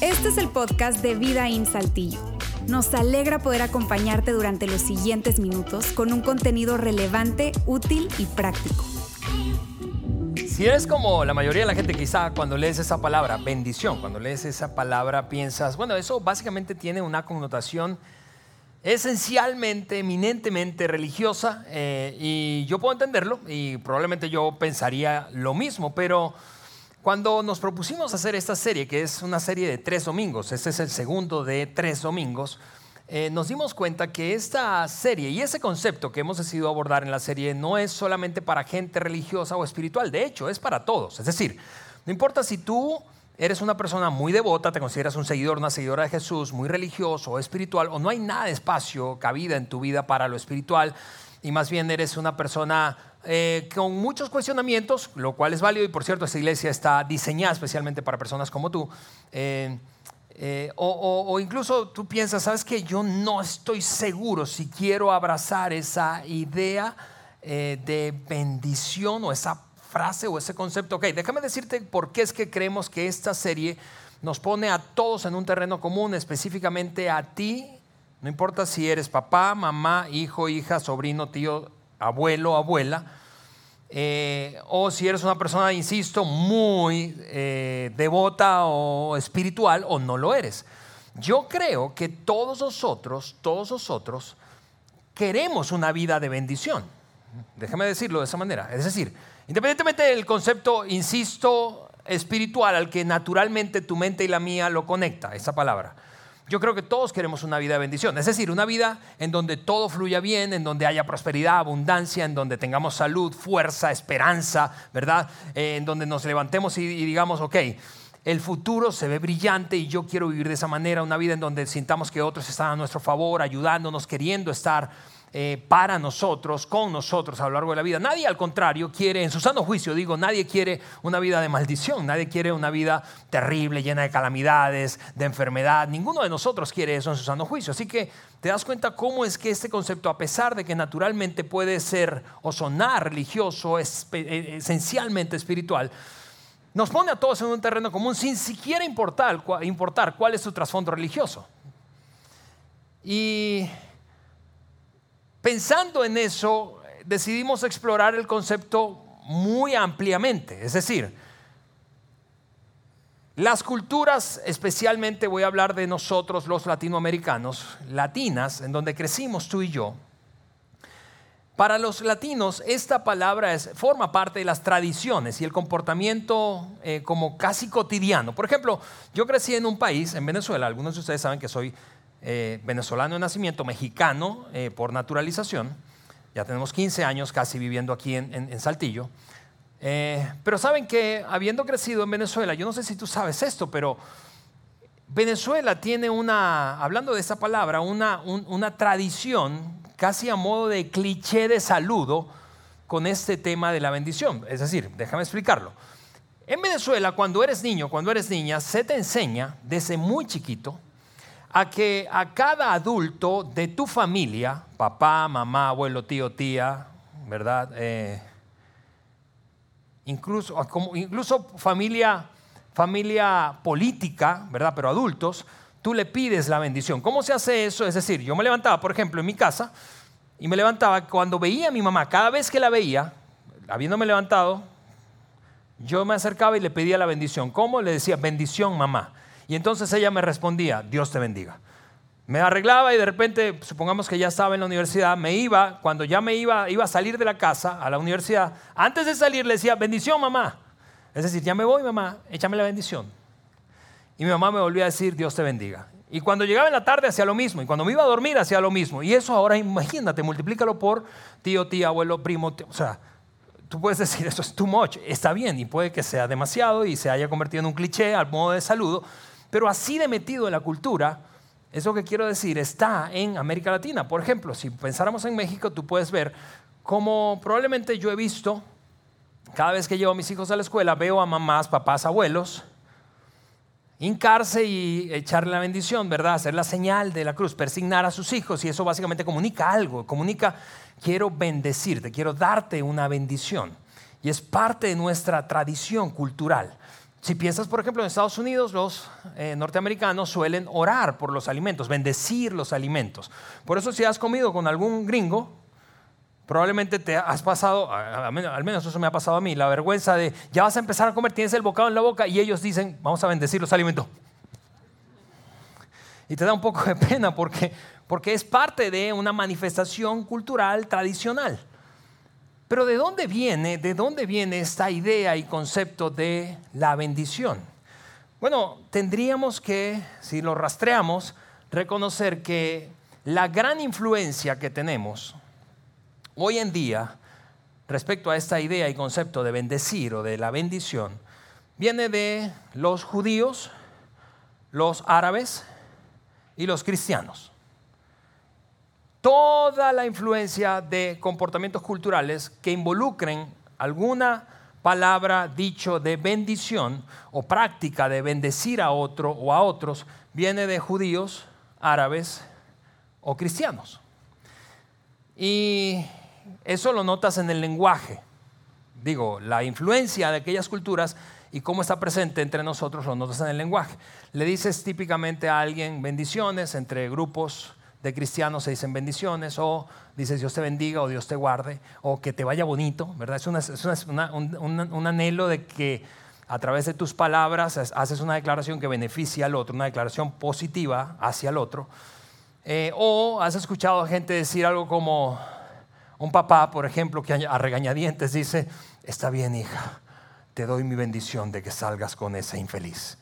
Este es el podcast de Vida en Saltillo. Nos alegra poder acompañarte durante los siguientes minutos con un contenido relevante, útil y práctico. Si eres como la mayoría de la gente, quizá cuando lees esa palabra, bendición, cuando lees esa palabra piensas, bueno, eso básicamente tiene una connotación esencialmente, eminentemente religiosa, eh, y yo puedo entenderlo, y probablemente yo pensaría lo mismo, pero cuando nos propusimos hacer esta serie, que es una serie de tres domingos, este es el segundo de tres domingos, eh, nos dimos cuenta que esta serie y ese concepto que hemos decidido abordar en la serie no es solamente para gente religiosa o espiritual, de hecho es para todos. Es decir, no importa si tú eres una persona muy devota, te consideras un seguidor, una seguidora de Jesús, muy religioso espiritual, o no hay nada de espacio, cabida en tu vida para lo espiritual, y más bien eres una persona eh, con muchos cuestionamientos, lo cual es válido y por cierto esta iglesia está diseñada especialmente para personas como tú. Eh, eh, o, incluso tú piensas, sabes que yo no estoy seguro si quiero abrazar esa idea de bendición o esa frase o ese concepto. Ok, déjame decirte por qué es que creemos que esta serie nos pone a todos en un terreno común, específicamente a ti, no importa si eres papá, mamá, hijo, hija, sobrino, tío, abuelo, abuela, eh, o si eres una persona, insisto, muy eh, devota o espiritual, o no lo eres. Yo creo que todos nosotros, todos nosotros, queremos una vida de bendición. Déjame decirlo de esa manera. Es decir, independientemente del concepto, insisto, espiritual al que naturalmente tu mente y la mía lo conecta, esa palabra. Yo creo que todos queremos una vida de bendición, es decir, una vida en donde todo fluya bien, en donde haya prosperidad, abundancia, en donde tengamos salud, fuerza, esperanza, ¿verdad? Eh, en donde nos levantemos y, y digamos, ok, el futuro se ve brillante y yo quiero vivir de esa manera, una vida en donde sintamos que otros están a nuestro favor, ayudándonos, queriendo estar eh, para nosotros, con nosotros a lo largo de la vida. Nadie, al contrario, quiere, en su sano juicio, digo, nadie quiere una vida de maldición, nadie quiere una vida terrible, llena de calamidades, de enfermedad. Ninguno de nosotros quiere eso en su sano juicio. Así que te das cuenta cómo es que este concepto, a pesar de que naturalmente puede ser o sonar religioso, es, eh, esencialmente espiritual, nos pone a todos en un terreno común sin siquiera importar, importar cuál es su trasfondo religioso. Y Pensando en eso, decidimos explorar el concepto muy ampliamente. Es decir, las culturas, especialmente voy a hablar de nosotros los latinoamericanos, latinas, en donde crecimos tú y yo, para los latinos esta palabra forma parte de las tradiciones y el comportamiento eh, como casi cotidiano. Por ejemplo, yo crecí en un país, en Venezuela, algunos de ustedes saben que soy eh, venezolano de nacimiento, mexicano eh, por naturalización. Ya tenemos 15 años casi viviendo aquí en, Saltillo. Eh, pero saben que habiendo crecido en Venezuela, yo no sé si tú sabes esto, pero Venezuela tiene una, hablando de esa palabra, una, una tradición casi a modo de cliché de saludo con este tema de la bendición. Es decir, déjame explicarlo. En Venezuela, cuando eres niño, cuando eres niña, se te enseña desde muy chiquito a que a cada adulto de tu familia, papá, mamá, abuelo, tío, tía, ¿verdad? Eh, incluso, incluso familia, familia política, ¿verdad? Pero adultos, tú le pides la bendición. ¿Cómo se hace eso? Es decir, yo me levantaba, por ejemplo, en mi casa, y me levantaba cuando veía a mi mamá, cada vez que la veía, habiéndome levantado, yo me acercaba y le pedía la bendición. ¿Cómo? Le decía, bendición mamá. Y entonces ella me respondía, Dios te bendiga. Me arreglaba y de repente, supongamos que ya estaba en la universidad, me iba, cuando ya me iba, iba a salir de la casa a la universidad, antes de salir le decía, bendición mamá. Es decir, ya me voy mamá, échame la bendición. Y mi mamá me volvía a decir, Dios te bendiga. Y cuando llegaba en la tarde hacía lo mismo. Y cuando me iba a dormir hacía lo mismo. Y eso ahora imagínate, multiplícalo por tío, tía, abuelo, primo. o sea, tú puedes decir, eso es too much. Está bien y puede que sea demasiado y se haya convertido en un cliché al modo de saludo. Pero así de metido en la cultura, eso que quiero decir está en América Latina. Por ejemplo, si pensáramos en México, tú puedes ver como probablemente yo he visto, cada vez que llevo a mis hijos a la escuela, veo a mamás, papás, abuelos, hincarse y echarle la bendición, ¿verdad? Hacer la señal de la cruz, persignar a sus hijos y eso básicamente comunica algo, comunica, quiero bendecirte, quiero darte una bendición. y es parte de nuestra tradición cultural. Si piensas, por ejemplo, en Estados Unidos, los eh, norteamericanos suelen orar por los alimentos, bendecir los alimentos. Por eso si has comido con algún gringo, probablemente te has pasado, al menos eso me ha pasado a mí, la vergüenza de ya vas a empezar a comer, tienes el bocado en la boca y ellos dicen, vamos a bendecir los alimentos. Y te da un poco de pena porque, porque es parte de una manifestación cultural tradicional. Pero ¿de dónde viene, de dónde viene esta idea y concepto de la bendición? Bueno, tendríamos que, si lo rastreamos, reconocer que la gran influencia que tenemos hoy en día respecto a esta idea y concepto de bendecir o de la bendición viene de los judíos, los árabes y los cristianos toda la influencia de comportamientos culturales que involucren alguna palabra, dicho de bendición o práctica de bendecir a otro o a otros, viene de judíos, árabes o cristianos. Y eso lo notas en el lenguaje. Digo, la influencia de aquellas culturas y cómo está presente entre nosotros lo notas en el lenguaje. Le dices típicamente a alguien bendiciones entre grupos de cristianos se dicen bendiciones, o dices Dios te bendiga, o Dios te guarde, o que te vaya bonito, ¿verdad? Es, un, anhelo de que a través de tus palabras haces una declaración que beneficia al otro, una declaración positiva hacia el otro. Eh, o has escuchado gente decir algo como un papá, por ejemplo, que a regañadientes dice, está bien hija, te doy mi bendición de que salgas con esa infeliz.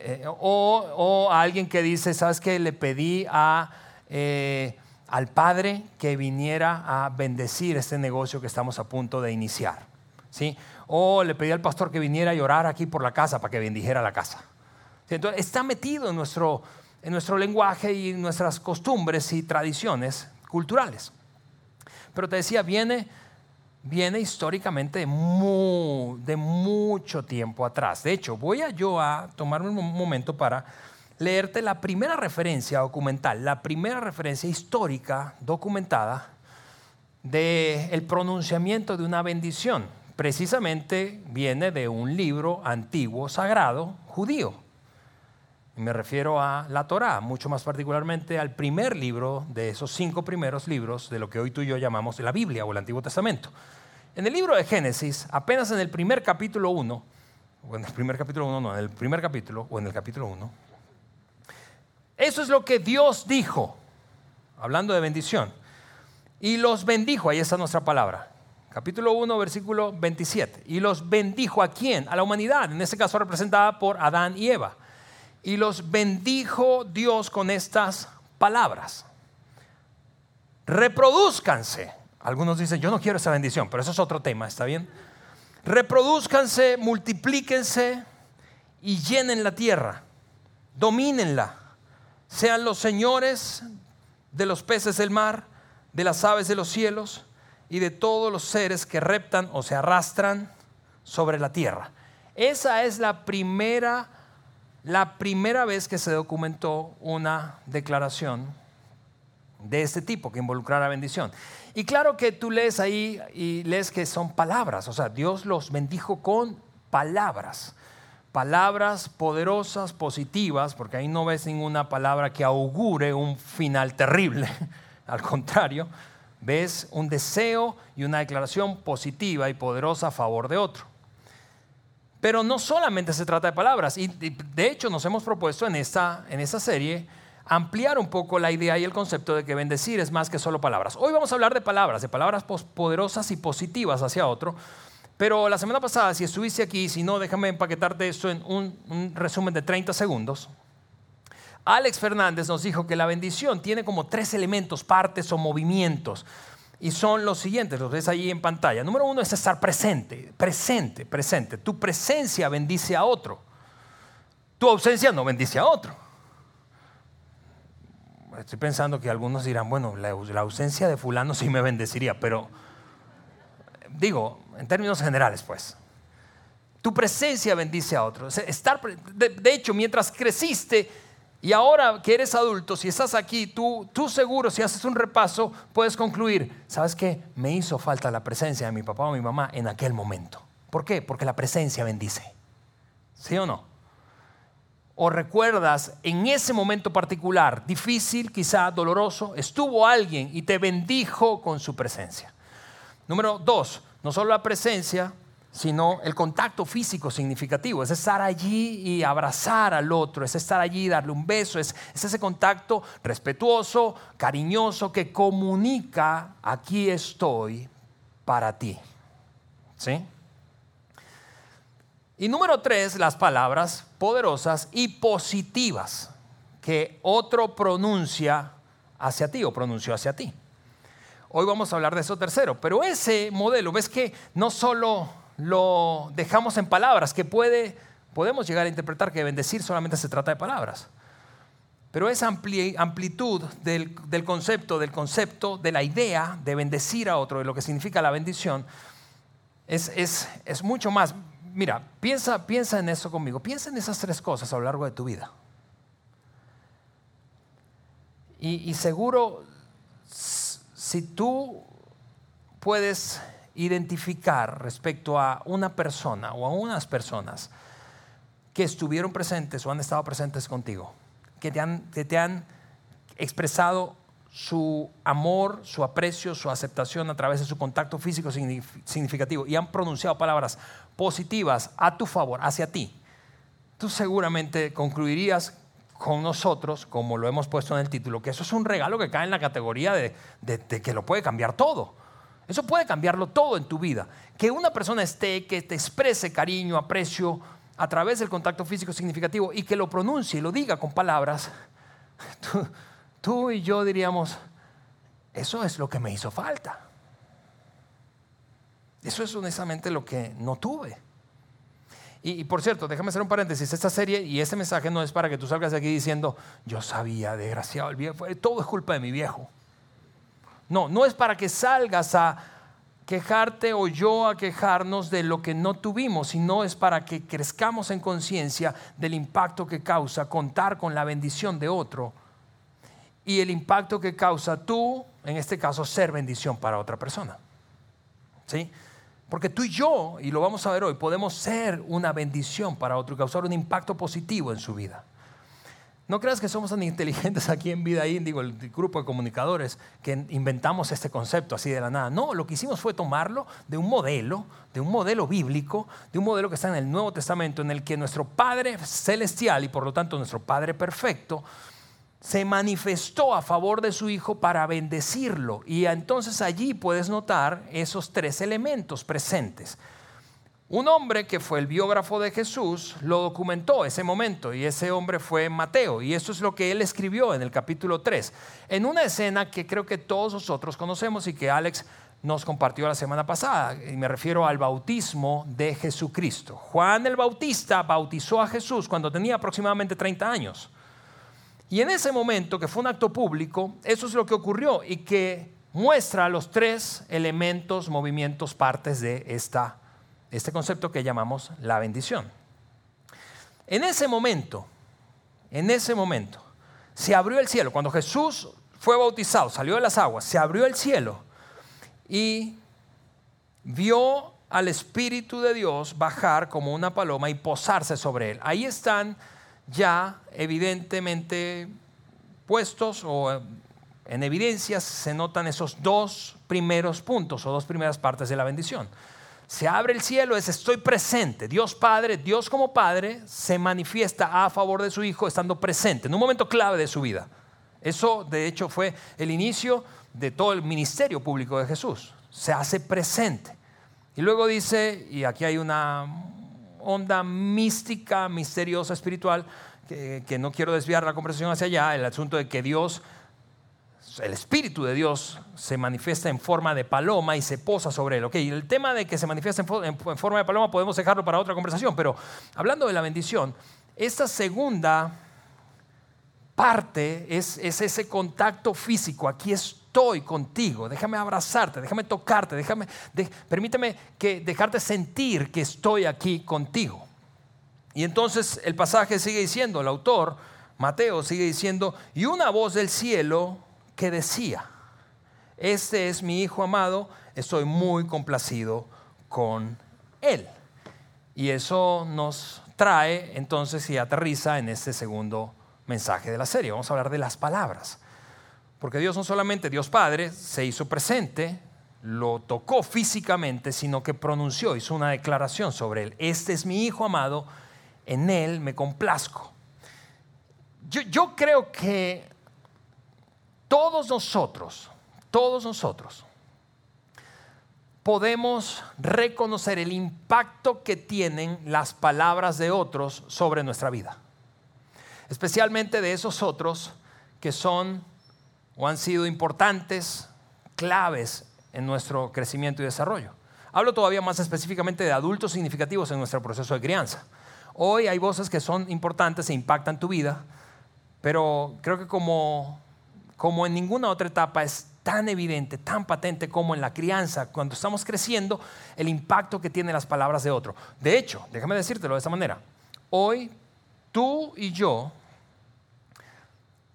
Eh, o, a alguien que dice, ¿sabes qué? Le pedí a, eh, al Padre que viniera a bendecir este negocio que estamos a punto de iniciar. ¿sí? O le pedí al pastor que viniera a llorar aquí por la casa para que bendijera la casa. Entonces, está metido en nuestro, en nuestro lenguaje y en nuestras costumbres y tradiciones culturales. Pero te decía, viene viene históricamente de, mucho tiempo atrás. De hecho, voy a yo a tomarme un momento para leerte la primera referencia documental, la primera referencia histórica documentada del el pronunciamiento de una bendición. Precisamente viene de un libro antiguo sagrado judío. Me refiero a la Torá, mucho más particularmente al primer libro de esos cinco primeros libros de lo que hoy tú y yo llamamos la Biblia o el Antiguo Testamento. En el libro de Génesis, apenas en el primer capítulo 1, o en el primer capítulo 1, no, en el primer capítulo, o en el capítulo 1, eso es lo que Dios dijo, hablando de bendición. Y los bendijo, ahí está nuestra palabra. Capítulo 1, versículo 27. Y los bendijo a quién? A la humanidad, en este caso representada por Adán y Eva. Y los bendijo Dios con estas palabras. Reproduzcanse algunos dicen, yo no quiero esa bendición, pero eso es otro tema, ¿está bien? Reproduzcanse, multiplíquense y llenen la tierra, domínenla, sean los señores de los peces del mar, de las aves de los cielos y de todos los seres que reptan o se arrastran sobre la tierra. Esa es la primera, la primera vez que se documentó una declaración de este tipo que involucrara bendición. Y claro que tú lees ahí y lees que son palabras, o sea, Dios los bendijo con palabras, palabras poderosas, positivas, porque ahí no ves ninguna palabra que augure un final terrible, al contrario, ves un deseo y una declaración positiva y poderosa a favor de otro. Pero no solamente se trata de palabras, y de hecho nos hemos propuesto en esta, en esta serie ampliar un poco la idea y el concepto de que bendecir es más que solo palabras. Hoy vamos a hablar de palabras, de palabras poderosas y positivas hacia otro. Pero la semana pasada, si estuviste aquí, si no, déjame empaquetarte esto en un, resumen de 30 segundos. Alex Fernández nos dijo que la bendición tiene como tres elementos, partes o movimientos. Y son los siguientes, los ves ahí en pantalla. Número uno es estar presente, presente, presente. Tu presencia bendice a otro. Tu ausencia no bendice a otro estoy pensando que algunos dirán, bueno, la, ausencia de fulano sí me bendeciría, pero digo, en términos generales, pues, tu presencia bendice a otros. Estar, de, hecho, mientras creciste, Y ahora que eres adulto, si estás aquí, tú, tú seguro, si haces un repaso, puedes concluir, ¿sabes qué? Me hizo falta la presencia de mi papá o mi mamá en aquel momento. ¿Por qué? Porque la presencia bendice. ¿Sí o no? O recuerdas en ese momento particular, difícil, quizá doloroso, estuvo alguien y te bendijo con su presencia. Número dos, no solo la presencia, sino el contacto físico significativo, es estar allí y abrazar al otro, es estar allí y darle un beso, es, ese contacto respetuoso, cariñoso, que comunica, aquí estoy para ti. ¿Sí? Y número tres, las palabras poderosas y positivas que otro pronuncia hacia ti o pronunció hacia ti. Hoy vamos a hablar de eso tercero, pero ese modelo, ves que no solo lo dejamos en palabras, que puede, podemos llegar a interpretar que bendecir solamente se trata de palabras. Pero esa amplitud del, concepto, del concepto, de la idea de bendecir a otro, de lo que significa la bendición, es, es, mucho más. Mira, piensa, piensa en eso conmigo, piensa en esas tres cosas a lo largo de tu vida. Y, y seguro, si tú puedes identificar respecto a una persona o a unas personas que estuvieron presentes o han estado presentes contigo, que te han, que te han expresado su amor, su aprecio, su aceptación a través de su contacto físico significativo y han pronunciado palabras positivas a tu favor, hacia ti, tú seguramente concluirías con nosotros, como lo hemos puesto en el título, que eso es un regalo que cae en la categoría de, de que lo puede cambiar todo. Eso puede cambiarlo todo en tu vida. Que una persona esté, que te exprese cariño, aprecio a través del contacto físico significativo y que lo pronuncie y lo diga con palabras, tú, y yo diríamos, eso es lo que me hizo falta. Eso es honestamente lo que no tuve. Y, por cierto, déjame hacer un paréntesis. Esta serie y este mensaje no es para que tú salgas de aquí diciendo, yo sabía, desgraciado, el viejo, todo es culpa de mi viejo. No, no es para que salgas a quejarte o yo a quejarnos de lo que no tuvimos, sino es para que crezcamos en conciencia del impacto que causa contar con la bendición de otro y el impacto que causa tú, en este caso, ser bendición para otra persona. ¿Sí? Porque tú y yo, y lo vamos a ver hoy, podemos ser una bendición para otro y causar un impacto positivo en su vida. No creas que somos tan inteligentes aquí en Vida Índigo, el grupo de comunicadores, que inventamos este concepto así de la nada. No, lo que hicimos fue tomarlo de un modelo, de un modelo bíblico, de un modelo que está en el Nuevo Testamento, en el que nuestro Padre celestial y por lo tanto nuestro Padre perfecto se manifestó a favor de su Hijo para bendecirlo. Y entonces allí puedes notar esos tres elementos presentes. Un hombre que fue el biógrafo de Jesús lo documentó ese momento y ese hombre fue Mateo y eso es lo que él escribió en el capítulo 3, en una escena que creo que todos nosotros conocemos y que Alex nos compartió la semana pasada, y me refiero al bautismo de Jesucristo. Juan el Bautista bautizó a Jesús cuando tenía aproximadamente 30 años. Y en ese momento, que fue un acto público, eso es lo que ocurrió y que muestra los tres elementos, movimientos, partes de esta este concepto que llamamos la bendición. En ese momento, en ese momento, se abrió el cielo. Cuando Jesús fue bautizado, salió de las aguas, se abrió el cielo y vio al Espíritu de Dios bajar como una paloma y posarse sobre él. Ahí están ya evidentemente puestos o en evidencias se notan esos dos primeros puntos o dos primeras partes de la bendición se abre el cielo, es estoy presente. Dios Padre, Dios como Padre, se manifiesta a favor de su Hijo estando presente en un momento clave de su vida. Eso, de hecho, fue el inicio de todo el ministerio público de Jesús. Se hace presente. Y luego dice, y aquí hay una onda mística, misteriosa, espiritual, que, que no quiero desviar la conversación hacia allá, el asunto de que Dios el Espíritu de Dios se manifiesta en forma de paloma y se posa sobre él. Ok, el tema de que se manifiesta en, forma de paloma podemos dejarlo para otra conversación, pero hablando de la bendición, esta segunda parte es, ese contacto físico. Aquí estoy contigo, déjame abrazarte, déjame tocarte, déjame, permíteme que, dejarte sentir que estoy aquí contigo. Y entonces el pasaje sigue diciendo, el autor, Mateo sigue diciendo, y una voz del cielo que decía, este es mi Hijo amado, estoy muy complacido con él. Y eso nos trae entonces y aterriza en este segundo mensaje de la serie. Vamos a hablar de las palabras. Porque Dios no solamente Dios Padre se hizo presente, lo tocó físicamente, sino que pronunció, hizo una declaración sobre él. Este es mi Hijo amado, en él me complazco. Yo, yo creo que todos nosotros, todos nosotros, podemos reconocer el impacto que tienen las palabras de otros sobre nuestra vida. Especialmente de esos otros que son o han sido importantes, claves en nuestro crecimiento y desarrollo. Hablo todavía más específicamente de adultos significativos en nuestro proceso de crianza. Hoy hay voces que son importantes e impactan tu vida, pero creo que como, como en ninguna otra etapa es tan evidente, tan patente como en la crianza, cuando estamos creciendo, el impacto que tienen las palabras de otro. De hecho, déjame decírtelo de esta manera, hoy tú y yo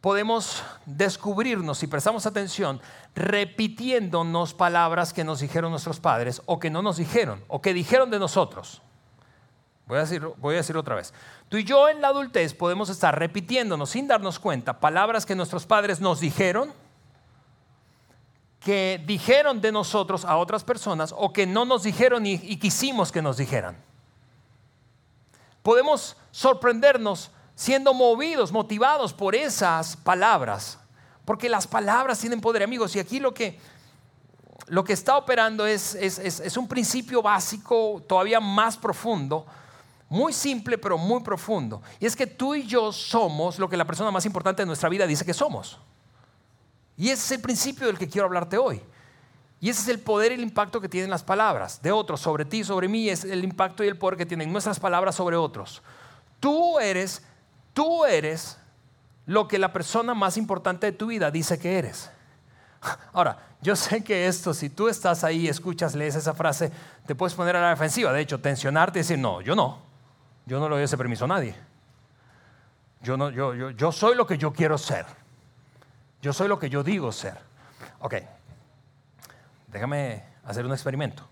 podemos descubrirnos, si prestamos atención, repitiéndonos palabras que nos dijeron nuestros padres o que no nos dijeron o que dijeron de nosotros. Voy a, decir, voy a decir otra vez. Tú y yo en la adultez podemos estar repitiéndonos sin darnos cuenta palabras que nuestros padres nos dijeron que dijeron de nosotros a otras personas o que no nos dijeron y, quisimos que nos dijeran. Podemos sorprendernos siendo movidos, motivados por esas palabras, porque las palabras tienen poder, amigos, y aquí lo que, lo que está operando es, es, es un principio básico todavía más profundo, muy simple pero muy profundo, y es que tú y yo somos lo que la persona más importante de nuestra vida dice que somos. Y ese es el principio del que quiero hablarte hoy. Y ese es el poder y el impacto que tienen las palabras de otros sobre ti, sobre mí, es el impacto y el poder que tienen nuestras palabras sobre otros. Tú eres, tú eres lo que la persona más importante de tu vida dice que eres. Ahora, yo sé que esto, si tú estás ahí, escuchas, lees esa frase, te puedes poner a la defensiva. De hecho, tensionarte y decir, no, yo no. Yo no le doy ese permiso a nadie. Yo, no, yo, yo, yo soy lo que yo quiero ser. Yo soy lo que yo digo ser. Ok, déjame hacer un experimento.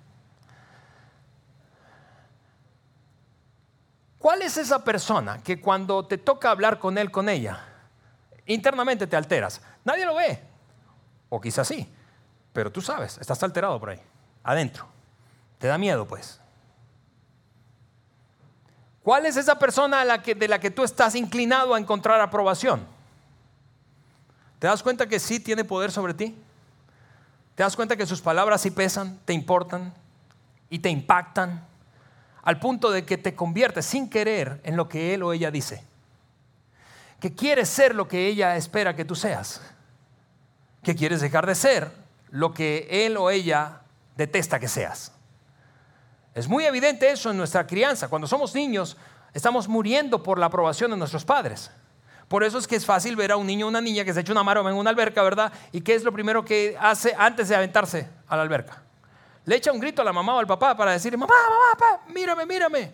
¿Cuál es esa persona que cuando te toca hablar con él, con ella, internamente te alteras? Nadie lo ve. O quizás sí, pero tú sabes, estás alterado por ahí, adentro. Te da miedo, pues. ¿Cuál es esa persona de la que tú estás inclinado a encontrar aprobación? ¿Te das cuenta que sí tiene poder sobre ti? ¿Te das cuenta que sus palabras sí pesan, te importan y te impactan al punto de que te conviertes sin querer en lo que él o ella dice? Que quieres ser lo que ella espera que tú seas. Que quieres dejar de ser lo que él o ella detesta que seas. Es muy evidente eso en nuestra crianza. Cuando somos niños, estamos muriendo por la aprobación de nuestros padres. Por eso es que es fácil ver a un niño o una niña que se echa una maroma en una alberca, ¿verdad? ¿Y qué es lo primero que hace antes de aventarse a la alberca? Le echa un grito a la mamá o al papá para decir, mamá, mamá, papá, mírame, mírame.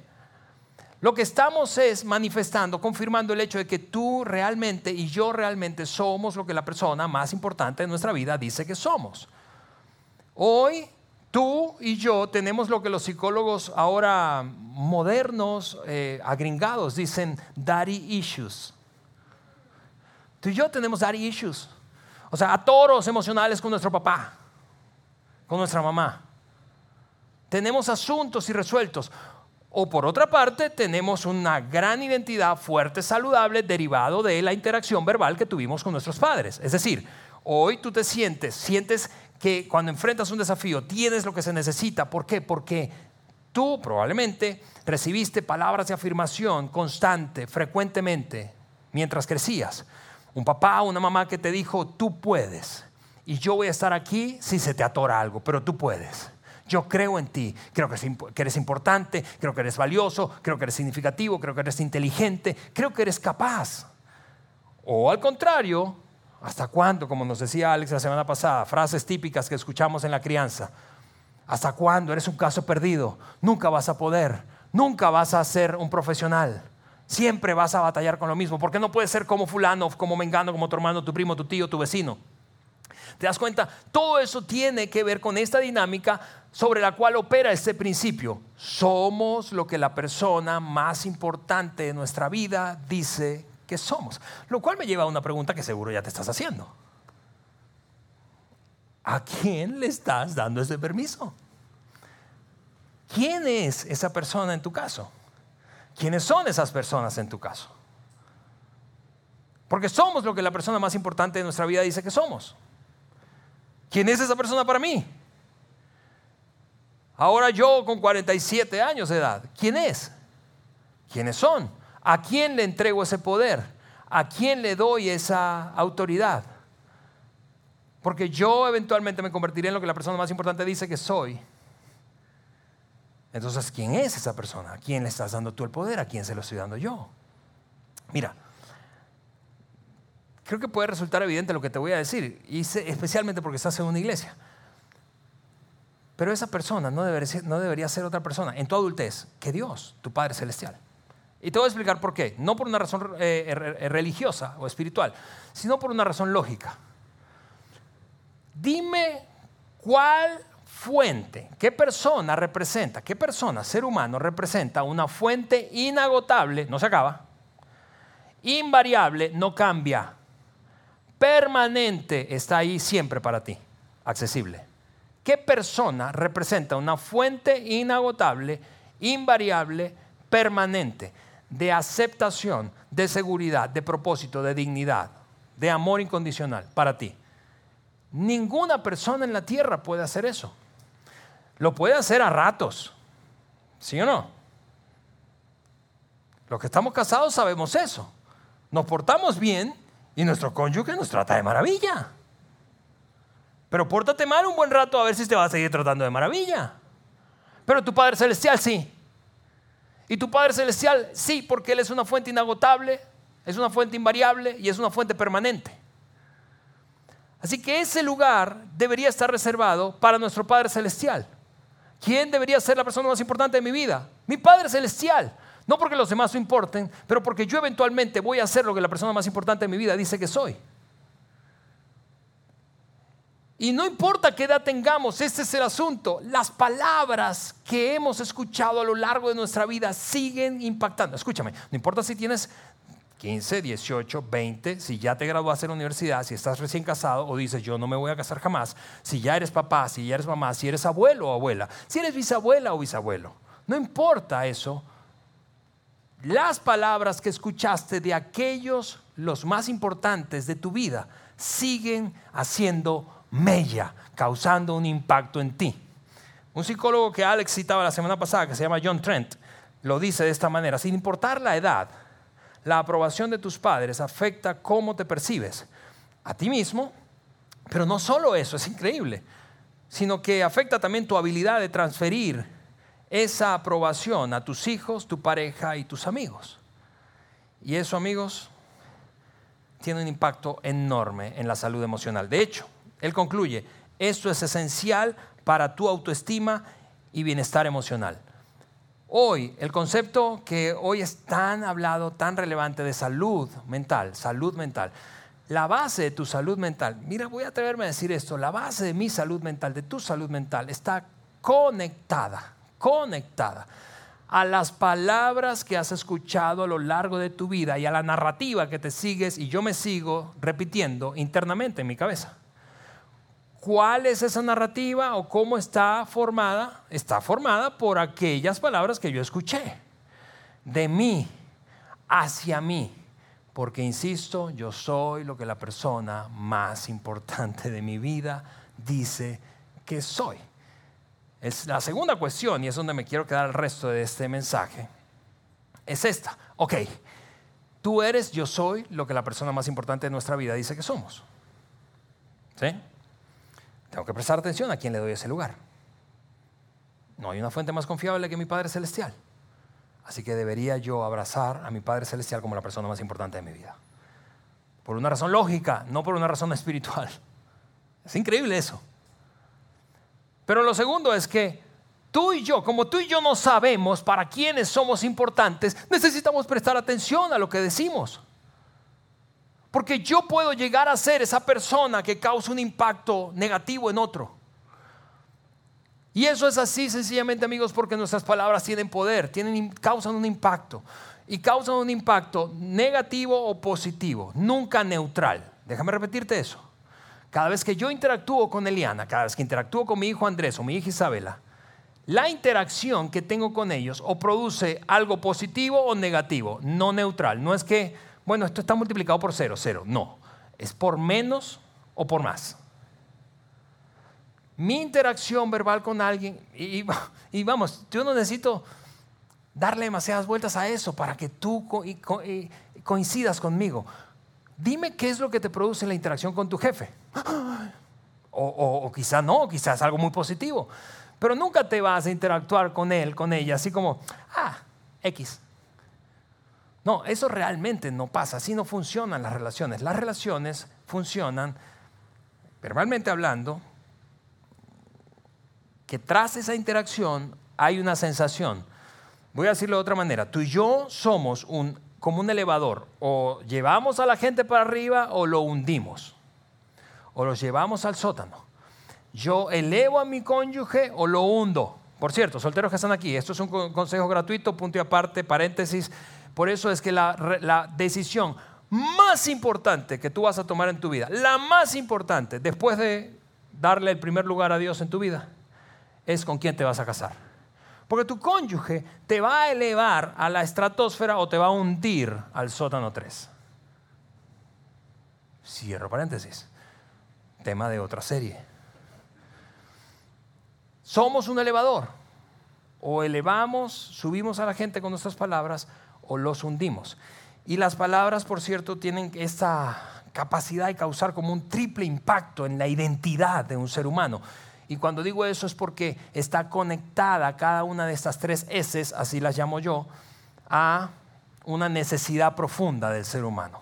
Lo que estamos es manifestando, confirmando el hecho de que tú realmente y yo realmente somos lo que la persona más importante de nuestra vida dice que somos. Hoy tú y yo tenemos lo que los psicólogos ahora modernos, eh, agringados, dicen daddy issues. Tú y yo tenemos daddy issues. O sea, atoros emocionales con nuestro papá, con nuestra mamá. Tenemos asuntos irresueltos. O por otra parte, tenemos una gran identidad fuerte, saludable, derivado de la interacción verbal que tuvimos con nuestros padres. Es decir, hoy tú te sientes, sientes que cuando enfrentas un desafío tienes lo que se necesita. ¿Por qué? Porque tú probablemente recibiste palabras de afirmación constante, frecuentemente, mientras crecías un papá una mamá que te dijo, tú puedes. Y yo voy a estar aquí si se te atora algo, pero tú puedes. Yo creo en ti, creo que eres importante, creo que eres valioso, creo que eres significativo, creo que eres inteligente, creo que eres capaz. O al contrario, ¿hasta cuándo? Como nos decía Alex la semana pasada, frases típicas que escuchamos en la crianza. ¿Hasta cuándo? Eres un caso perdido, nunca vas a poder, nunca vas a ser un profesional. Siempre vas a batallar con lo mismo. porque no puedes ser como fulano, como mengano, como tu hermano, tu primo, tu tío, tu vecino? ¿Te das cuenta? Todo eso tiene que ver con esta dinámica sobre la cual opera este principio. Somos lo que la persona más importante de nuestra vida dice que somos. Lo cual me lleva a una pregunta que seguro ya te estás haciendo. ¿A quién le estás dando ese permiso? ¿Quién es esa persona en tu caso? ¿Quiénes son esas personas en tu caso? Porque somos lo que la persona más importante de nuestra vida dice que somos. ¿Quién es esa persona para mí? Ahora yo con 47 años de edad, ¿quién es? ¿Quiénes son? ¿A quién le entrego ese poder? ¿A quién le doy esa autoridad? Porque yo eventualmente me convertiré en lo que la persona más importante dice que soy. Entonces, ¿quién es esa persona? ¿A quién le estás dando tú el poder? ¿A quién se lo estoy dando yo? Mira, creo que puede resultar evidente lo que te voy a decir, y especialmente porque estás en una iglesia. Pero esa persona no debería, ser, no debería ser otra persona en tu adultez que Dios, tu Padre Celestial. Y te voy a explicar por qué. No por una razón eh, religiosa o espiritual, sino por una razón lógica. Dime cuál fuente, qué persona representa, qué persona, ser humano, representa una fuente inagotable, no se acaba, invariable, no cambia, permanente, está ahí siempre para ti, accesible. ¿Qué persona representa una fuente inagotable, invariable, permanente, de aceptación, de seguridad, de propósito, de dignidad, de amor incondicional para ti? Ninguna persona en la tierra puede hacer eso. Lo puede hacer a ratos, ¿sí o no? Los que estamos casados sabemos eso. Nos portamos bien y nuestro cónyuge nos trata de maravilla. Pero pórtate mal un buen rato a ver si te va a seguir tratando de maravilla. Pero tu Padre Celestial sí. Y tu Padre Celestial sí, porque Él es una fuente inagotable, es una fuente invariable y es una fuente permanente. Así que ese lugar debería estar reservado para nuestro Padre Celestial. ¿Quién debería ser la persona más importante de mi vida? Mi Padre Celestial. No porque los demás no importen, pero porque yo eventualmente voy a ser lo que la persona más importante de mi vida dice que soy. Y no importa qué edad tengamos, este es el asunto. Las palabras que hemos escuchado a lo largo de nuestra vida siguen impactando. Escúchame, no importa si tienes 15, 18, 20, si ya te graduaste en la universidad, si estás recién casado o dices yo no me voy a casar jamás, si ya eres papá, si ya eres mamá, si eres abuelo o abuela, si eres bisabuela o bisabuelo, no importa eso. Las palabras que escuchaste de aquellos, los más importantes de tu vida, siguen haciendo mella, causando un impacto en ti. Un psicólogo que Alex citaba la semana pasada, que se llama John Trent, lo dice de esta manera, sin importar la edad, la aprobación de tus padres afecta cómo te percibes a ti mismo, pero no solo eso, es increíble, sino que afecta también tu habilidad de transferir esa aprobación a tus hijos, tu pareja y tus amigos. Y eso, amigos, tiene un impacto enorme en la salud emocional. De hecho, él concluye, esto es esencial para tu autoestima y bienestar emocional. Hoy, el concepto que hoy es tan hablado, tan relevante de salud mental, salud mental, la base de tu salud mental, mira, voy a atreverme a decir esto, la base de mi salud mental, de tu salud mental, está conectada, conectada a las palabras que has escuchado a lo largo de tu vida y a la narrativa que te sigues y yo me sigo repitiendo internamente en mi cabeza. ¿Cuál es esa narrativa o cómo está formada? Está formada por aquellas palabras que yo escuché. De mí, hacia mí. Porque, insisto, yo soy lo que la persona más importante de mi vida dice que soy. Es la segunda cuestión, y es donde me quiero quedar el resto de este mensaje, es esta. Ok, tú eres, yo soy lo que la persona más importante de nuestra vida dice que somos. ¿Sí? Tengo que prestar atención a quién le doy ese lugar. No hay una fuente más confiable que mi Padre Celestial. Así que debería yo abrazar a mi Padre Celestial como la persona más importante de mi vida. Por una razón lógica, no por una razón espiritual. Es increíble eso. Pero lo segundo es que tú y yo, como tú y yo no sabemos para quiénes somos importantes, necesitamos prestar atención a lo que decimos. Porque yo puedo llegar a ser esa persona que causa un impacto negativo en otro. Y eso es así sencillamente amigos porque nuestras palabras tienen poder, tienen, causan un impacto. Y causan un impacto negativo o positivo, nunca neutral. Déjame repetirte eso. Cada vez que yo interactúo con Eliana, cada vez que interactúo con mi hijo Andrés o mi hija Isabela, la interacción que tengo con ellos o produce algo positivo o negativo, no neutral. No es que, bueno, esto está multiplicado por cero, cero. No, es por menos o por más mi interacción verbal con alguien, y, vamos, yo no necesito darle demasiadas vueltas a eso para que tú coincidas conmigo. Dime qué es lo que te produce la interacción con tu jefe. O, o quizá no, quizás algo muy positivo. Pero nunca te vas a interactuar con él, con ella, así como, ah, X. No, eso realmente no pasa, así no funcionan las relaciones. Las relaciones funcionan, verbalmente hablando, que tras esa interacción hay una sensación. Voy a decirlo de otra manera, tú y yo somos un, como un elevador, o llevamos a la gente para arriba o lo hundimos, o lo llevamos al sótano. Yo elevo a mi cónyuge o lo hundo. Por cierto, solteros que están aquí, esto es un consejo gratuito, punto y aparte, paréntesis. Por eso es que la, decisión más importante que tú vas a tomar en tu vida, la más importante después de darle el primer lugar a Dios en tu vida, es con quién te vas a casar. Porque tu cónyuge te va a elevar a la estratosfera o te va a hundir al sótano 3. Cierro paréntesis. Tema de otra serie. Somos un elevador. O elevamos, subimos a la gente con nuestras palabras o los hundimos. Y las palabras, por cierto, tienen esta capacidad de causar como un triple impacto en la identidad de un ser humano. Y cuando digo eso es porque está conectada cada una de estas tres S, así las llamo yo, a una necesidad profunda del ser humano.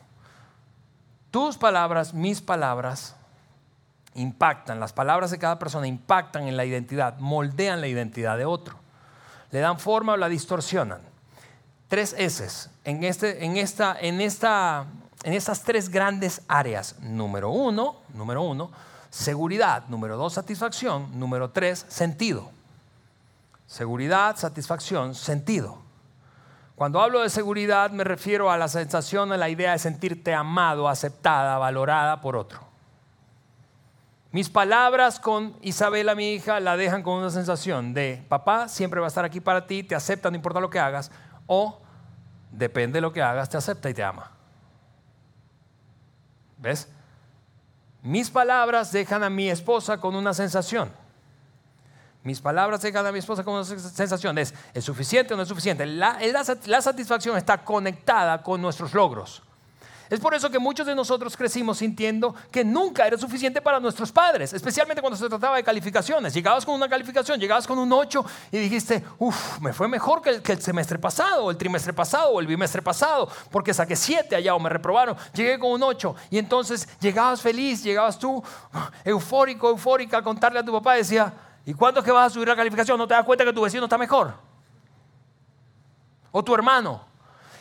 Tus palabras, mis palabras, impactan, las palabras de cada persona impactan en la identidad, moldean la identidad de otro, le dan forma o la distorsionan. Tres S en, este, en, esta, en, esta, en estas tres grandes áreas. Número uno, número uno, Seguridad, número dos, satisfacción, número tres, sentido. Seguridad, satisfacción, sentido. Cuando hablo de seguridad me refiero a la sensación, a la idea de sentirte amado, aceptada, valorada por otro. Mis palabras con Isabela, mi hija, la dejan con una sensación de papá siempre va a estar aquí para ti, te acepta no importa lo que hagas, o depende de lo que hagas, te acepta y te ama. ¿Ves? Mis palabras dejan a mi esposa con una sensación. Mis palabras dejan a mi esposa con una sensación. ¿Es, suficiente o no es suficiente? la satisfacción está conectada con nuestros logros. Es por eso que muchos de nosotros crecimos sintiendo que nunca era suficiente para nuestros padres, especialmente cuando se trataba de calificaciones. Llegabas con una calificación, llegabas con un 8 y dijiste, uff, me fue mejor que el, semestre pasado, o el trimestre pasado, o el bimestre pasado, porque saqué 7 allá o me reprobaron. Llegué con un 8 y entonces llegabas feliz, llegabas tú eufórico, eufórica a contarle a tu papá decía, ¿y cuándo es que vas a subir la calificación? ¿No te das cuenta que tu vecino está mejor? O tu hermano.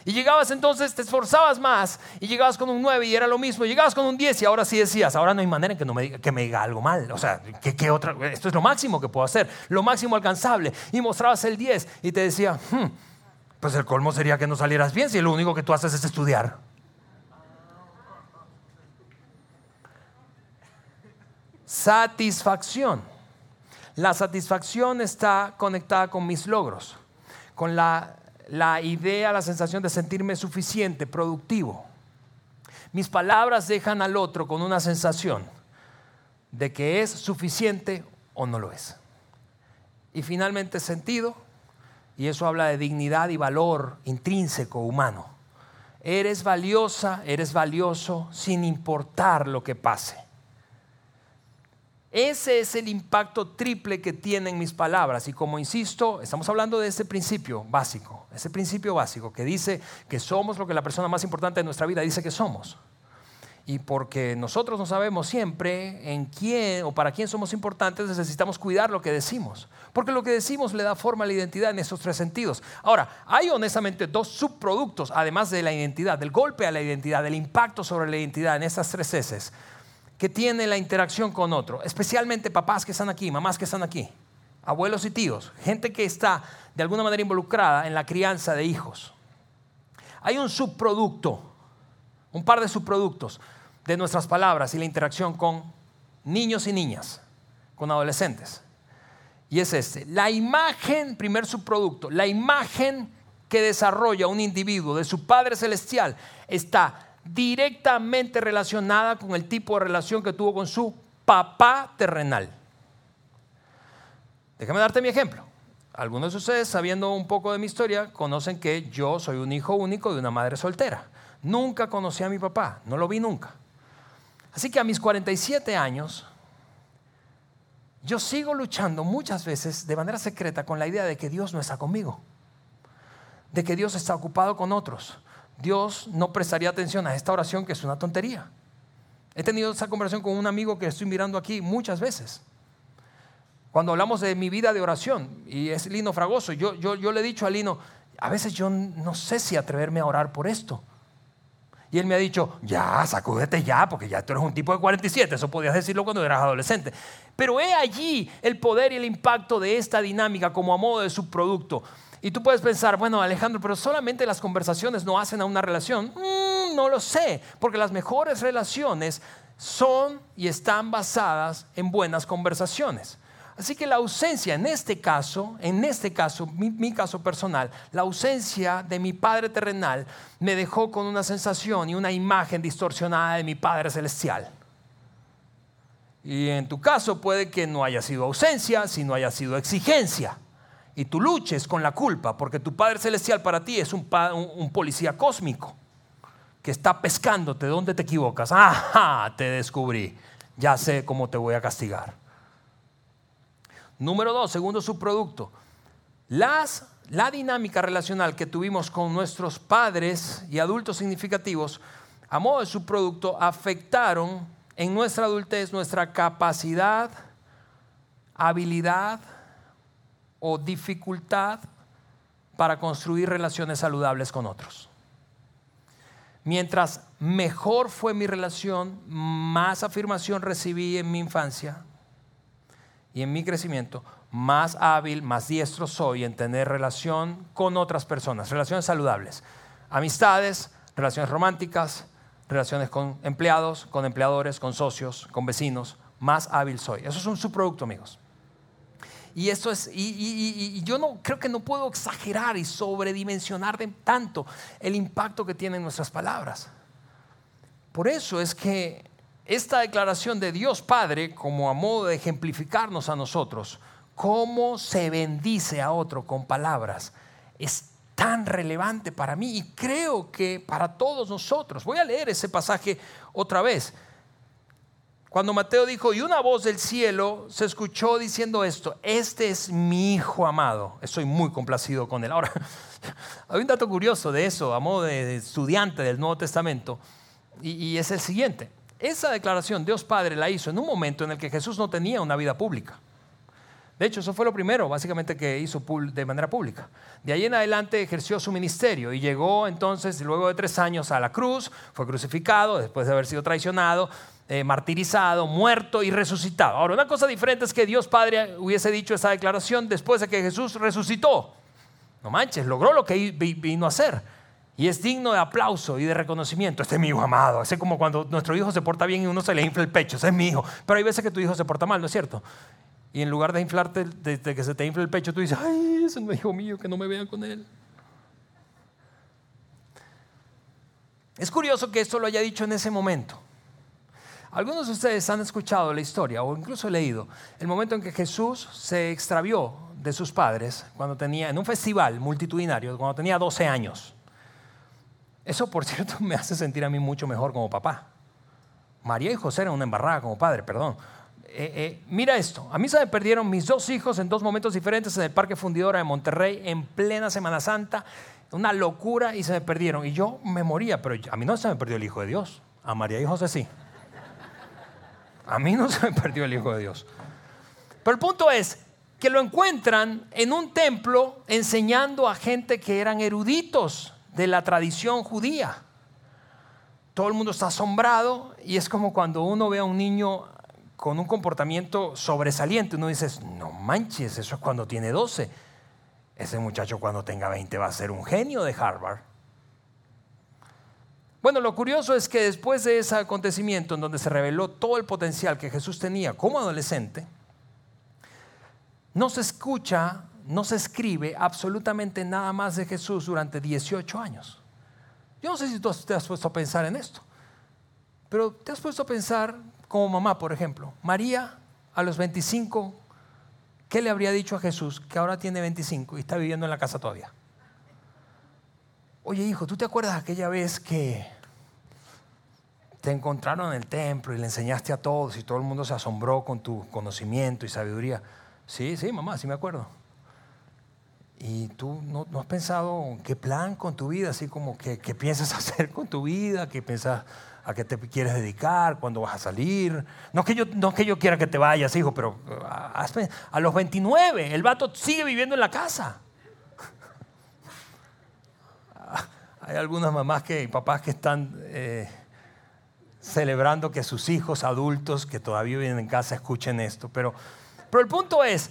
Y llegabas entonces, te esforzabas más y llegabas con un 9 y era lo mismo. Llegabas con un 10 y ahora sí decías, ahora no hay manera en que, no me, diga, que me diga algo mal. O sea, ¿qué, otra? esto es lo máximo que puedo hacer, lo máximo alcanzable. Y mostrabas el 10 y te decía, hmm, pues el colmo sería que no salieras bien si lo único que tú haces es estudiar. Satisfacción. La satisfacción está conectada con mis logros, con la la idea, la sensación de sentirme suficiente, productivo. Mis palabras dejan al otro con una sensación de que es suficiente o no lo es. Y finalmente sentido, y eso habla de dignidad y valor intrínseco humano. Eres valiosa, eres valioso sin importar lo que pase. Ese es el impacto triple que tienen mis palabras. Y como insisto, estamos hablando de ese principio básico, ese principio básico que dice que somos lo que la persona más importante de nuestra vida dice que somos. y porque nosotros no sabemos siempre en quién o para quién somos importantes, necesitamos cuidar lo que decimos. Porque lo que decimos le da forma a la identidad en esos tres sentidos. Ahora, hay honestamente dos subproductos, además de la identidad, del golpe a la identidad, del impacto sobre la identidad en estas tres S, que tiene la interacción con otro. Especialmente papás que están aquí, mamás que están aquí, abuelos y tíos, gente que está de alguna manera involucrada en la crianza de hijos. Hay un subproducto, un par de subproductos de nuestras palabras y la interacción con niños y niñas, con adolescentes. Y es este, la imagen, primer subproducto, la imagen que desarrolla un individuo de su Padre Celestial está directamente relacionada con el tipo de relación que tuvo con su papá terrenal. Déjame darte mi ejemplo. Algunos de ustedes, sabiendo un poco de mi historia, conocen que yo soy un hijo único de una madre soltera. Nunca conocí a mi papá, no lo vi nunca. Así que a mis 47 años, yo sigo luchando muchas veces de manera secreta con la idea de que Dios no está conmigo, de que Dios está ocupado con otros. Dios no prestaría atención a esta oración que es una tontería. He tenido esa conversación con un amigo que estoy mirando aquí muchas veces. Cuando hablamos de mi vida de oración, y es Lino Fragoso, yo, yo, yo le he dicho a Lino, a veces yo no sé si atreverme a orar por esto. Y él me ha dicho, ya, sacúdete ya, porque ya tú eres un tipo de 47, eso podías decirlo cuando eras adolescente. Pero he allí el poder y el impacto de esta dinámica como a modo de subproducto. Y tú puedes pensar, bueno, Alejandro, pero solamente las conversaciones no hacen a una relación. Mm, no lo sé, porque las mejores relaciones son y están basadas en buenas conversaciones. Así que la ausencia, en este caso, en este caso, mi, caso personal, la ausencia de mi Padre terrenal me dejó con una sensación y una imagen distorsionada de mi Padre celestial. Y en tu caso puede que no haya sido ausencia, sino haya sido exigencia. Y tú luches con la culpa, porque tu Padre Celestial para ti es un, policía cósmico que está pescándote. ¿Dónde te equivocas? Ajá, te descubrí. Ya sé cómo te voy a castigar. Número dos, segundo subproducto. Las, la dinámica relacional que tuvimos con nuestros padres y adultos significativos, a modo de subproducto, afectaron en nuestra adultez nuestra capacidad, habilidad o dificultad para construir relaciones saludables con otros. Mientras mejor fue mi relación, más afirmación recibí en mi infancia, y en mi crecimiento, más hábil, más diestro soy en tener relación con otras personas, relaciones saludables, amistades, relaciones románticas, relaciones con empleados, con empleadores, con socios, con vecinos, más hábil soy. Eso es un subproducto, amigos. Y esto es, y, yo no creo que no puedo exagerar y sobredimensionar de tanto el impacto que tienen nuestras palabras. Por eso es que esta declaración de Dios Padre, como a modo de ejemplificarnos a nosotros, cómo se bendice a otro con palabras, es tan relevante para mí y creo que para todos nosotros. Voy a leer ese pasaje otra vez. Cuando Mateo dijo, y una voz del cielo se escuchó diciendo esto, este es mi hijo amado, estoy muy complacido con él. Ahora, hay un dato curioso de eso, a modo de estudiante del Nuevo Testamento, y, es el siguiente. Esa declaración Dios Padre la hizo en un momento en el que Jesús no tenía una vida pública. De hecho, eso fue lo primero, básicamente, que hizo de manera pública. De ahí en adelante ejerció su ministerio y llegó entonces, luego de tres años, a la cruz, fue crucificado después de haber sido traicionado, eh, martirizado, muerto y resucitado. Ahora, una cosa diferente es que Dios Padre hubiese dicho esa declaración después de que Jesús resucitó. No manches, logró lo que vino a hacer. Y es digno de aplauso y de reconocimiento. Este es mi hijo amado. Es como cuando nuestro hijo se porta bien y uno se le infla el pecho. Ese es mi hijo. Pero hay veces que tu hijo se porta mal, ¿no es cierto? Y en lugar de inflarte, de, que se te infle el pecho, tú dices, ay, ese es mi hijo mío, que no me vean con él. Es curioso que esto lo haya dicho en ese momento. Algunos de ustedes han escuchado la historia o incluso leído el momento en que Jesús se extravió de sus padres cuando tenía en un festival multitudinario, cuando tenía 12 años. Eso, por cierto, me hace sentir a mí mucho mejor como papá. María y José eran una embarrada como padre, perdón. Eh, eh, mira esto, a mí se me perdieron mis dos hijos en dos momentos diferentes en el Parque Fundidora de Monterrey en plena Semana Santa, una locura y se me perdieron. Y yo me moría, pero a mí no se me perdió el Hijo de Dios, A María y José sí. A mí no se me perdió el Hijo de Dios. Pero el punto es que lo encuentran en un templo enseñando a gente que eran eruditos de la tradición judía. Todo el mundo está asombrado y es como cuando uno ve a un niño con un comportamiento sobresaliente, uno dice, no manches, eso es cuando tiene 12. Ese muchacho cuando tenga 20 va a ser un genio de Harvard. Bueno, lo curioso es que después de ese acontecimiento en donde se reveló todo el potencial que Jesús tenía como adolescente, no se escucha, no se escribe absolutamente nada más de Jesús durante 18 años. Yo no sé si tú te has puesto a pensar en esto, pero te has puesto a pensar como mamá, por ejemplo. María, a los 25, ¿qué le habría dicho a Jesús que ahora tiene 25 y está viviendo en la casa todavía? Oye, hijo, ¿tú te acuerdas aquella vez que te encontraron en el templo y le enseñaste a todos y todo el mundo se asombró con tu conocimiento y sabiduría? Sí, sí, mamá, sí me acuerdo. Y tú no, has pensado qué plan con tu vida, así como que, qué piensas hacer con tu vida, qué piensas a qué te quieres dedicar, cuándo vas a salir. No es que yo, no que yo quiera que te vayas, hijo, pero a, a los 29 el vato sigue viviendo en la casa. Hay algunas mamás que, y papás que están eh, celebrando que sus hijos adultos que todavía viven en casa escuchen esto. Pero, pero el punto es,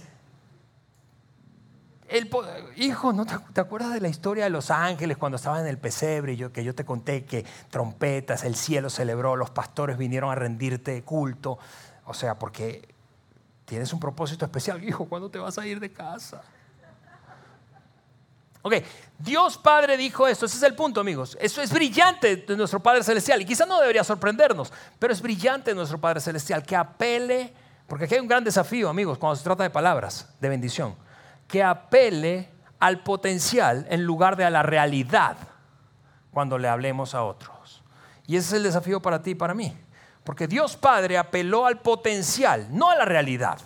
el, hijo, ¿no te, acuerdas de la historia de los ángeles cuando estaban en el pesebre? Yo, que yo te conté que trompetas, el cielo celebró, los pastores vinieron a rendirte culto. O sea, porque tienes un propósito especial. Hijo, ¿cuándo te vas a ir de casa? Ok, Dios Padre dijo esto, ese es el punto amigos. Eso es brillante de nuestro Padre Celestial y quizá no debería sorprendernos, pero es brillante de nuestro Padre Celestial que apele, porque aquí hay un gran desafío amigos cuando se trata de palabras de bendición, que apele al potencial en lugar de a la realidad cuando le hablemos a otros. Y ese es el desafío para ti y para mí, porque Dios Padre apeló al potencial, no a la realidad,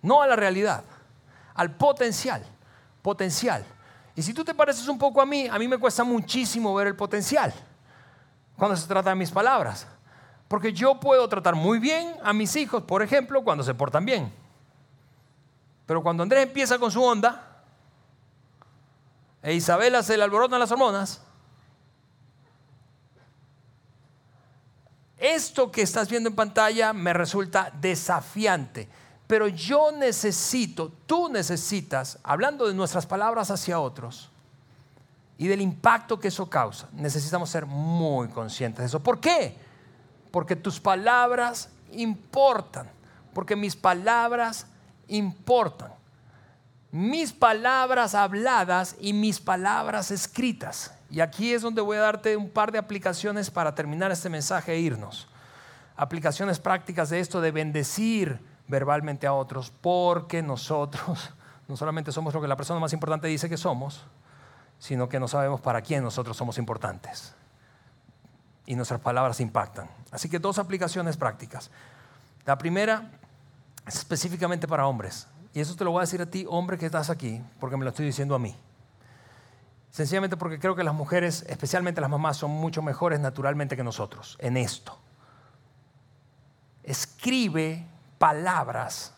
no a la realidad, al potencial potencial. Y si tú te pareces un poco a mí, a mí me cuesta muchísimo ver el potencial cuando se trata de mis palabras. Porque yo puedo tratar muy bien a mis hijos, por ejemplo, cuando se portan bien. Pero cuando Andrés empieza con su onda, e Isabela se le alborotan las hormonas, esto que estás viendo en pantalla me resulta desafiante. Pero yo necesito, tú necesitas, hablando de nuestras palabras hacia otros y del impacto que eso causa, necesitamos ser muy conscientes de eso. ¿Por qué? Porque tus palabras importan, porque mis palabras importan. Mis palabras habladas y mis palabras escritas. Y aquí es donde voy a darte un par de aplicaciones para terminar este mensaje e irnos. Aplicaciones prácticas de esto de bendecir verbalmente a otros, porque nosotros no solamente somos lo que la persona más importante dice que somos, sino que no sabemos para quién nosotros somos importantes. Y nuestras palabras impactan. Así que dos aplicaciones prácticas. La primera es específicamente para hombres. Y eso te lo voy a decir a ti, hombre que estás aquí, porque me lo estoy diciendo a mí. Sencillamente porque creo que las mujeres, especialmente las mamás, son mucho mejores naturalmente que nosotros en esto. Escribe palabras,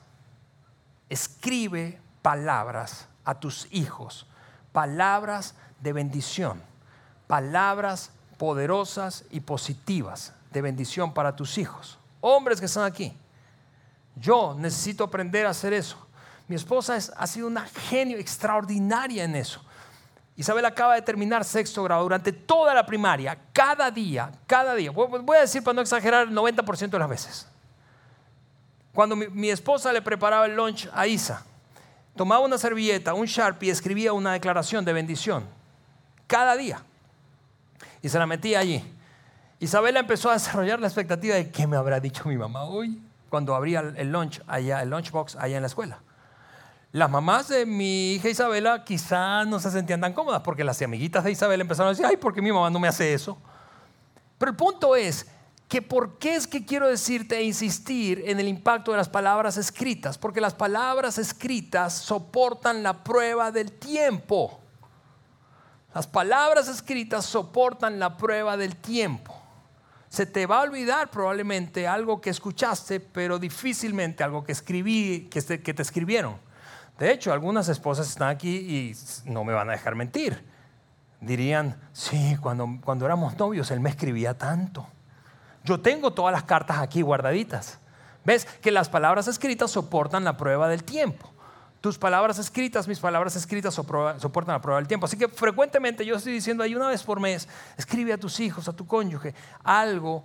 escribe palabras a tus hijos, palabras de bendición, palabras poderosas y positivas de bendición para tus hijos. Hombres que están aquí, yo necesito aprender a hacer eso. Mi esposa ha sido una genio extraordinaria en eso. Isabel acaba de terminar sexto grado durante toda la primaria, cada día, cada día. Voy a decir para no exagerar el 90% de las veces. Cuando mi, esposa le preparaba el lunch a Isa, tomaba una servilleta, un Sharpie y escribía una declaración de bendición cada día. Y se la metía allí. Isabela empezó a desarrollar la expectativa de qué me habrá dicho mi mamá hoy cuando abría el lunch allá, el lunchbox allá en la escuela. Las mamás de mi hija Isabela quizá no se sentían tan cómodas porque las amiguitas de Isabela empezaron a decir, ay, ¿por qué mi mamá no me hace eso? Pero el punto es que por qué es que quiero decirte e insistir en el impacto de las palabras escritas, porque las palabras escritas soportan la prueba del tiempo. Las palabras escritas soportan la prueba del tiempo. Se te va a olvidar probablemente algo que escuchaste, pero difícilmente algo que escribí, que te, escribieron. De hecho, algunas esposas están aquí y no me van a dejar mentir. Dirían, sí, cuando, cuando éramos novios él me escribía tanto. Yo tengo todas las cartas aquí guardaditas. ¿Ves? Que las palabras escritas soportan la prueba del tiempo. Tus palabras escritas, mis palabras escritas soportan la prueba del tiempo. Así que frecuentemente yo estoy diciendo ahí una vez por mes, escribe a tus hijos, a tu cónyuge, algo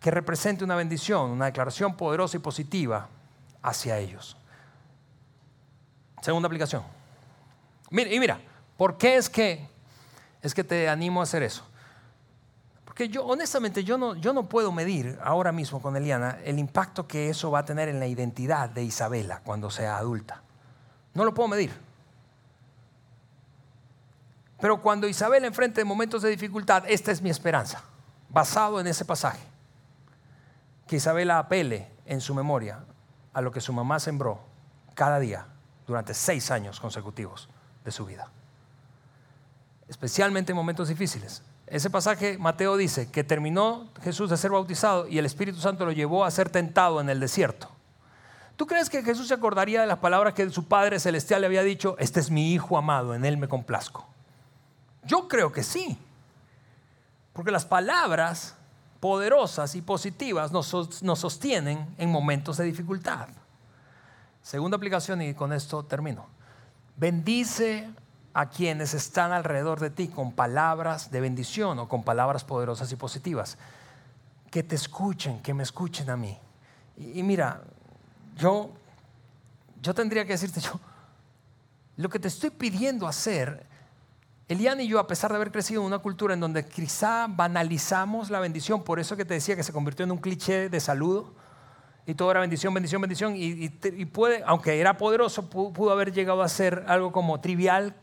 que represente una bendición, una declaración poderosa y positiva hacia ellos. Segunda aplicación. y mira, ¿por qué es que, es que te animo a hacer eso? Porque yo, honestamente, yo no, yo no puedo medir ahora mismo con Eliana el impacto que eso va a tener en la identidad de Isabela cuando sea adulta. No lo puedo medir. Pero cuando Isabel enfrente momentos de dificultad, esta es mi esperanza, basado en ese pasaje. Que Isabela apele en su memoria a lo que su mamá sembró cada día durante seis años consecutivos de su vida. Especialmente en momentos difíciles. Ese pasaje, Mateo dice que terminó Jesús de ser bautizado y el Espíritu Santo lo llevó a ser tentado en el desierto. ¿Tú crees que Jesús se acordaría de las palabras que su Padre Celestial le había dicho? Este es mi Hijo amado, en Él me complazco. Yo creo que sí. Porque las palabras poderosas y positivas nos, sostienen en momentos de dificultad. Segunda aplicación y con esto termino. Bendice a quienes están alrededor de ti con palabras de bendición o con palabras poderosas y positivas. Que te escuchen, que me escuchen a mí. y mira, yo, yo tendría que decirte, yo, lo que te estoy pidiendo hacer, Eliana y yo, a pesar de haber crecido en una cultura en donde quizá banalizamos la bendición, por eso que te decía que se convirtió en un cliché de saludo, y todo era bendición, bendición, bendición, y, puede, aunque era poderoso, pudo, haber llegado a ser algo como trivial.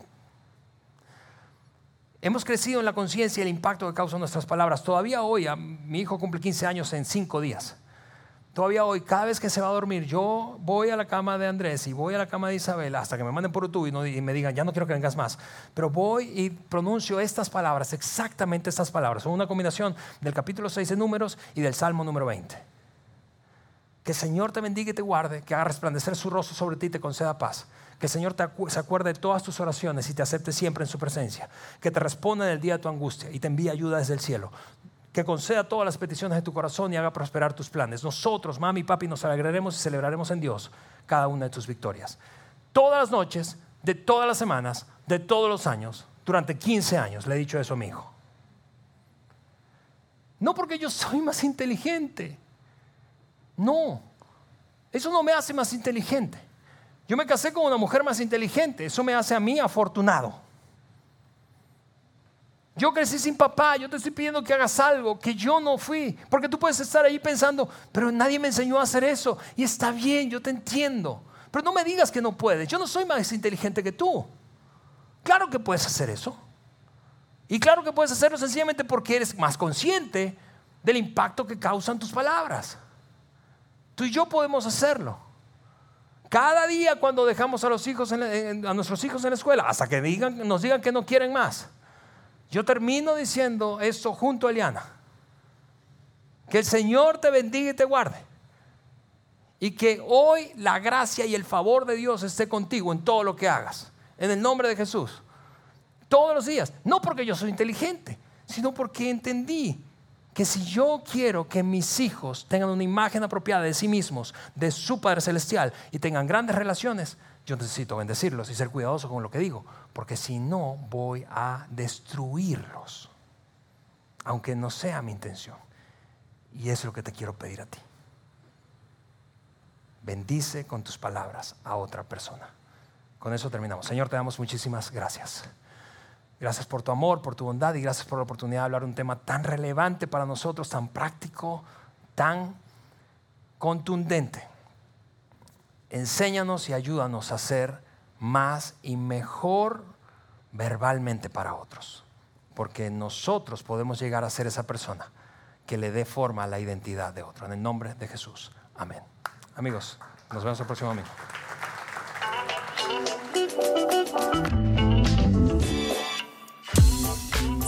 Hemos crecido en la conciencia y el impacto que causan nuestras palabras. Todavía hoy, mi hijo cumple 15 años en 5 días. Todavía hoy, cada vez que se va a dormir, yo voy a la cama de Andrés y voy a la cama de Isabel hasta que me manden por YouTube y, me digan, ya no quiero que vengas más. Pero voy y pronuncio estas palabras, exactamente estas palabras. Son una combinación del capítulo 6 de Números y del Salmo número 20. Que el Señor te bendiga y te guarde, que haga resplandecer su rostro sobre ti y te conceda paz. Que el Señor te se acuerde de todas tus oraciones y te acepte siempre en su presencia. Que te responda en el día de tu angustia y te envíe ayuda desde el cielo que conceda todas las peticiones de tu corazón y haga prosperar tus planes. Nosotros, mami y papi, nos alegraremos y celebraremos en Dios cada una de tus victorias. Todas las noches, de todas las semanas, de todos los años, durante 15 años, le he dicho eso a mi hijo. No porque yo soy más inteligente. No, eso no me hace más inteligente. Yo me casé con una mujer más inteligente. Eso me hace a mí afortunado. Yo crecí sin papá, yo te estoy pidiendo que hagas algo que yo no fui. Porque tú puedes estar ahí pensando, pero nadie me enseñó a hacer eso. Y está bien, yo te entiendo. Pero no me digas que no puedes. Yo no soy más inteligente que tú. Claro que puedes hacer eso. Y claro que puedes hacerlo sencillamente porque eres más consciente del impacto que causan tus palabras. Tú y yo podemos hacerlo. Cada día cuando dejamos a, los hijos a nuestros hijos en la escuela, hasta que nos digan que no quieren más yo termino diciendo esto junto a Eliana. Que el Señor te bendiga y te guarde. Y que hoy la gracia y el favor de Dios esté contigo en todo lo que hagas. En el nombre de Jesús. Todos los días. No porque yo soy inteligente, sino porque entendí que si yo quiero que mis hijos tengan una imagen apropiada de sí mismos, de su Padre Celestial, y tengan grandes relaciones, yo necesito bendecirlos y ser cuidadoso con lo que digo, porque si no voy a destruirlos, aunque no sea mi intención. Y es lo que te quiero pedir a ti. Bendice con tus palabras a otra persona. Con eso terminamos. Señor, te damos muchísimas gracias. Gracias por tu amor, por tu bondad y gracias por la oportunidad de hablar un tema tan relevante para nosotros, tan práctico, tan contundente enséñanos y ayúdanos a ser más y mejor verbalmente para otros. Porque nosotros podemos llegar a ser esa persona que le dé forma a la identidad de otro. En el nombre de Jesús. Amén. Amigos, nos vemos el próximo domingo.